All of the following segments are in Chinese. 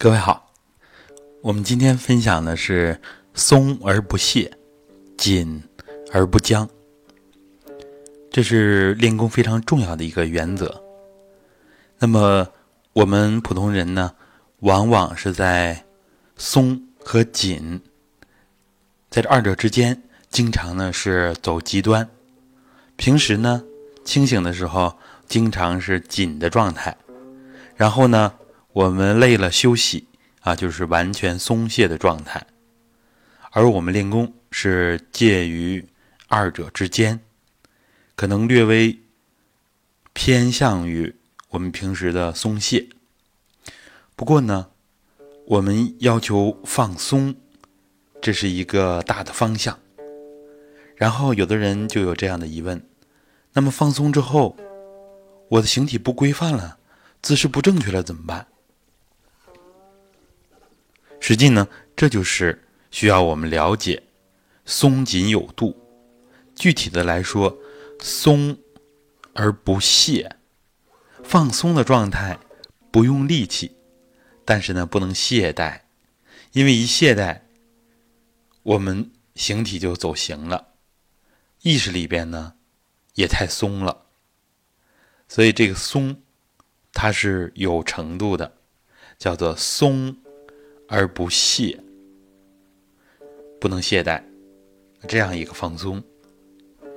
各位好，我们今天分享的是松而不懈，紧而不僵，这是练功非常重要的一个原则。那么我们普通人呢，往往是在松和紧在这二者之间，经常呢是走极端。平时呢清醒的时候，经常是紧的状态，然后呢。我们累了休息啊，就是完全松懈的状态，而我们练功是介于二者之间，可能略微偏向于我们平时的松懈。不过呢，我们要求放松，这是一个大的方向。然后有的人就有这样的疑问：那么放松之后，我的形体不规范了，姿势不正确了，怎么办？实际呢，这就是需要我们了解松紧有度。具体的来说，松而不懈，放松的状态，不用力气，但是呢，不能懈怠，因为一懈怠，我们形体就走形了，意识里边呢也太松了。所以这个松，它是有程度的，叫做松。而不懈，不能懈怠，这样一个放松，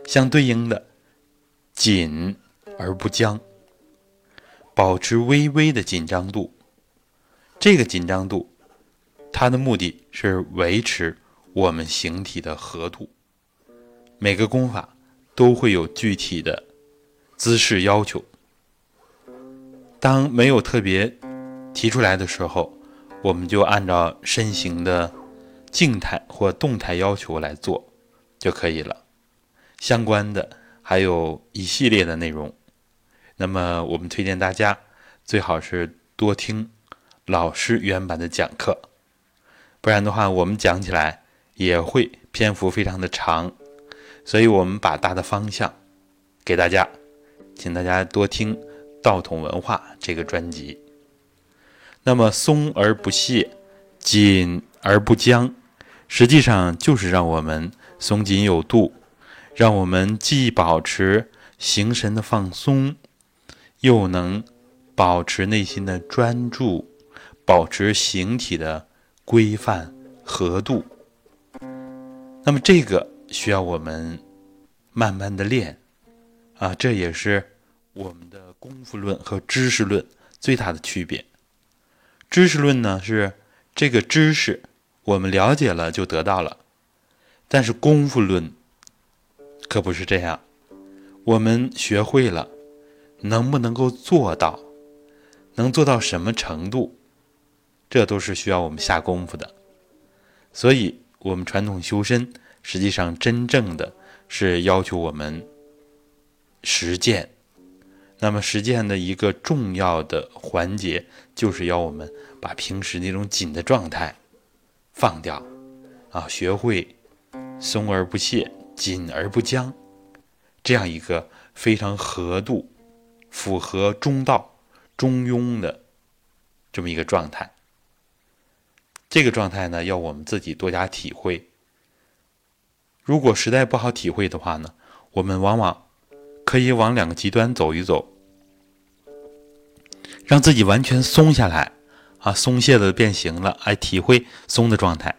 相对应的紧而不僵，保持微微的紧张度。这个紧张度，它的目的是维持我们形体的合度。每个功法都会有具体的姿势要求，当没有特别提出来的时候。我们就按照身形的静态或动态要求来做就可以了。相关的还有一系列的内容，那么我们推荐大家最好是多听老师原版的讲课，不然的话我们讲起来也会篇幅非常的长。所以我们把大的方向给大家，请大家多听道统文化这个专辑。那么松而不懈，紧而不僵，实际上就是让我们松紧有度，让我们既保持形神的放松，又能保持内心的专注，保持形体的规范和度。那么这个需要我们慢慢的练啊，这也是我们的功夫论和知识论最大的区别。知识论呢是这个知识，我们了解了就得到了，但是功夫论可不是这样。我们学会了，能不能够做到，能做到什么程度，这都是需要我们下功夫的。所以，我们传统修身实际上真正的是要求我们实践。那么实践的一个重要的环节，就是要我们把平时那种紧的状态放掉，啊，学会松而不懈、紧而不僵，这样一个非常合度、符合中道、中庸的这么一个状态。这个状态呢，要我们自己多加体会。如果实在不好体会的话呢，我们往往可以往两个极端走一走。让自己完全松下来，啊，松懈的变形了，来体会松的状态。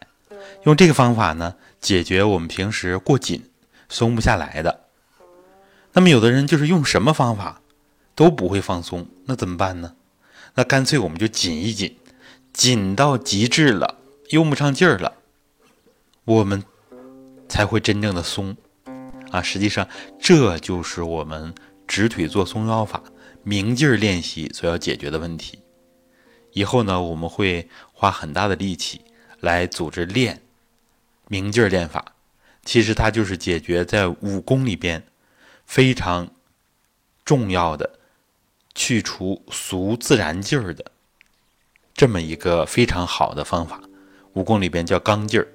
用这个方法呢，解决我们平时过紧、松不下来的。那么，有的人就是用什么方法都不会放松，那怎么办呢？那干脆我们就紧一紧，紧到极致了，用不上劲儿了，我们才会真正的松。啊，实际上这就是我们直腿做松腰法。明劲儿练习所要解决的问题，以后呢，我们会花很大的力气来组织练明劲儿练法。其实它就是解决在武功里边非常重要的去除俗自然劲儿的这么一个非常好的方法。武功里边叫刚劲儿，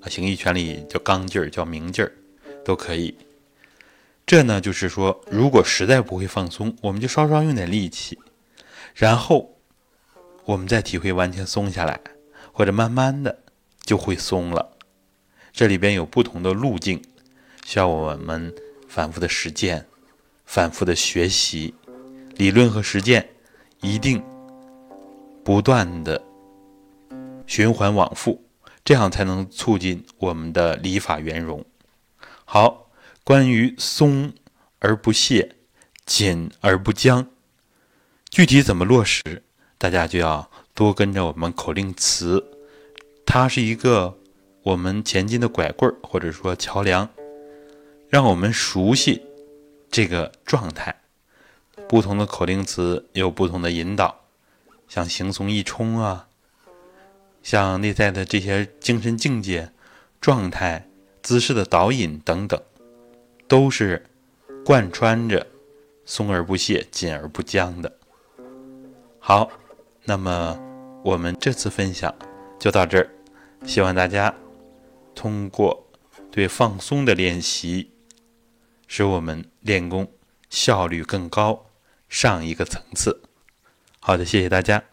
啊，形意拳里叫刚劲儿，叫明劲儿，都可以。这呢，就是说，如果实在不会放松，我们就稍稍用点力气，然后我们再体会完全松下来，或者慢慢的就会松了。这里边有不同的路径，需要我们反复的实践，反复的学习，理论和实践一定不断的循环往复，这样才能促进我们的理法圆融。好，关于松而不懈，紧而不僵，具体怎么落实，大家就要多跟着我们口令词，它是一个。我们前进的拐棍儿，或者说桥梁，让我们熟悉这个状态。不同的口令词有不同的引导，像行松一冲啊，像内在的这些精神境界、状态、姿势的导引等等，都是贯穿着松而不懈、紧而不僵的。好，那么我们这次分享就到这儿，希望大家。通过对放松的练习，使我们练功效率更高，上一个层次。好的，谢谢大家。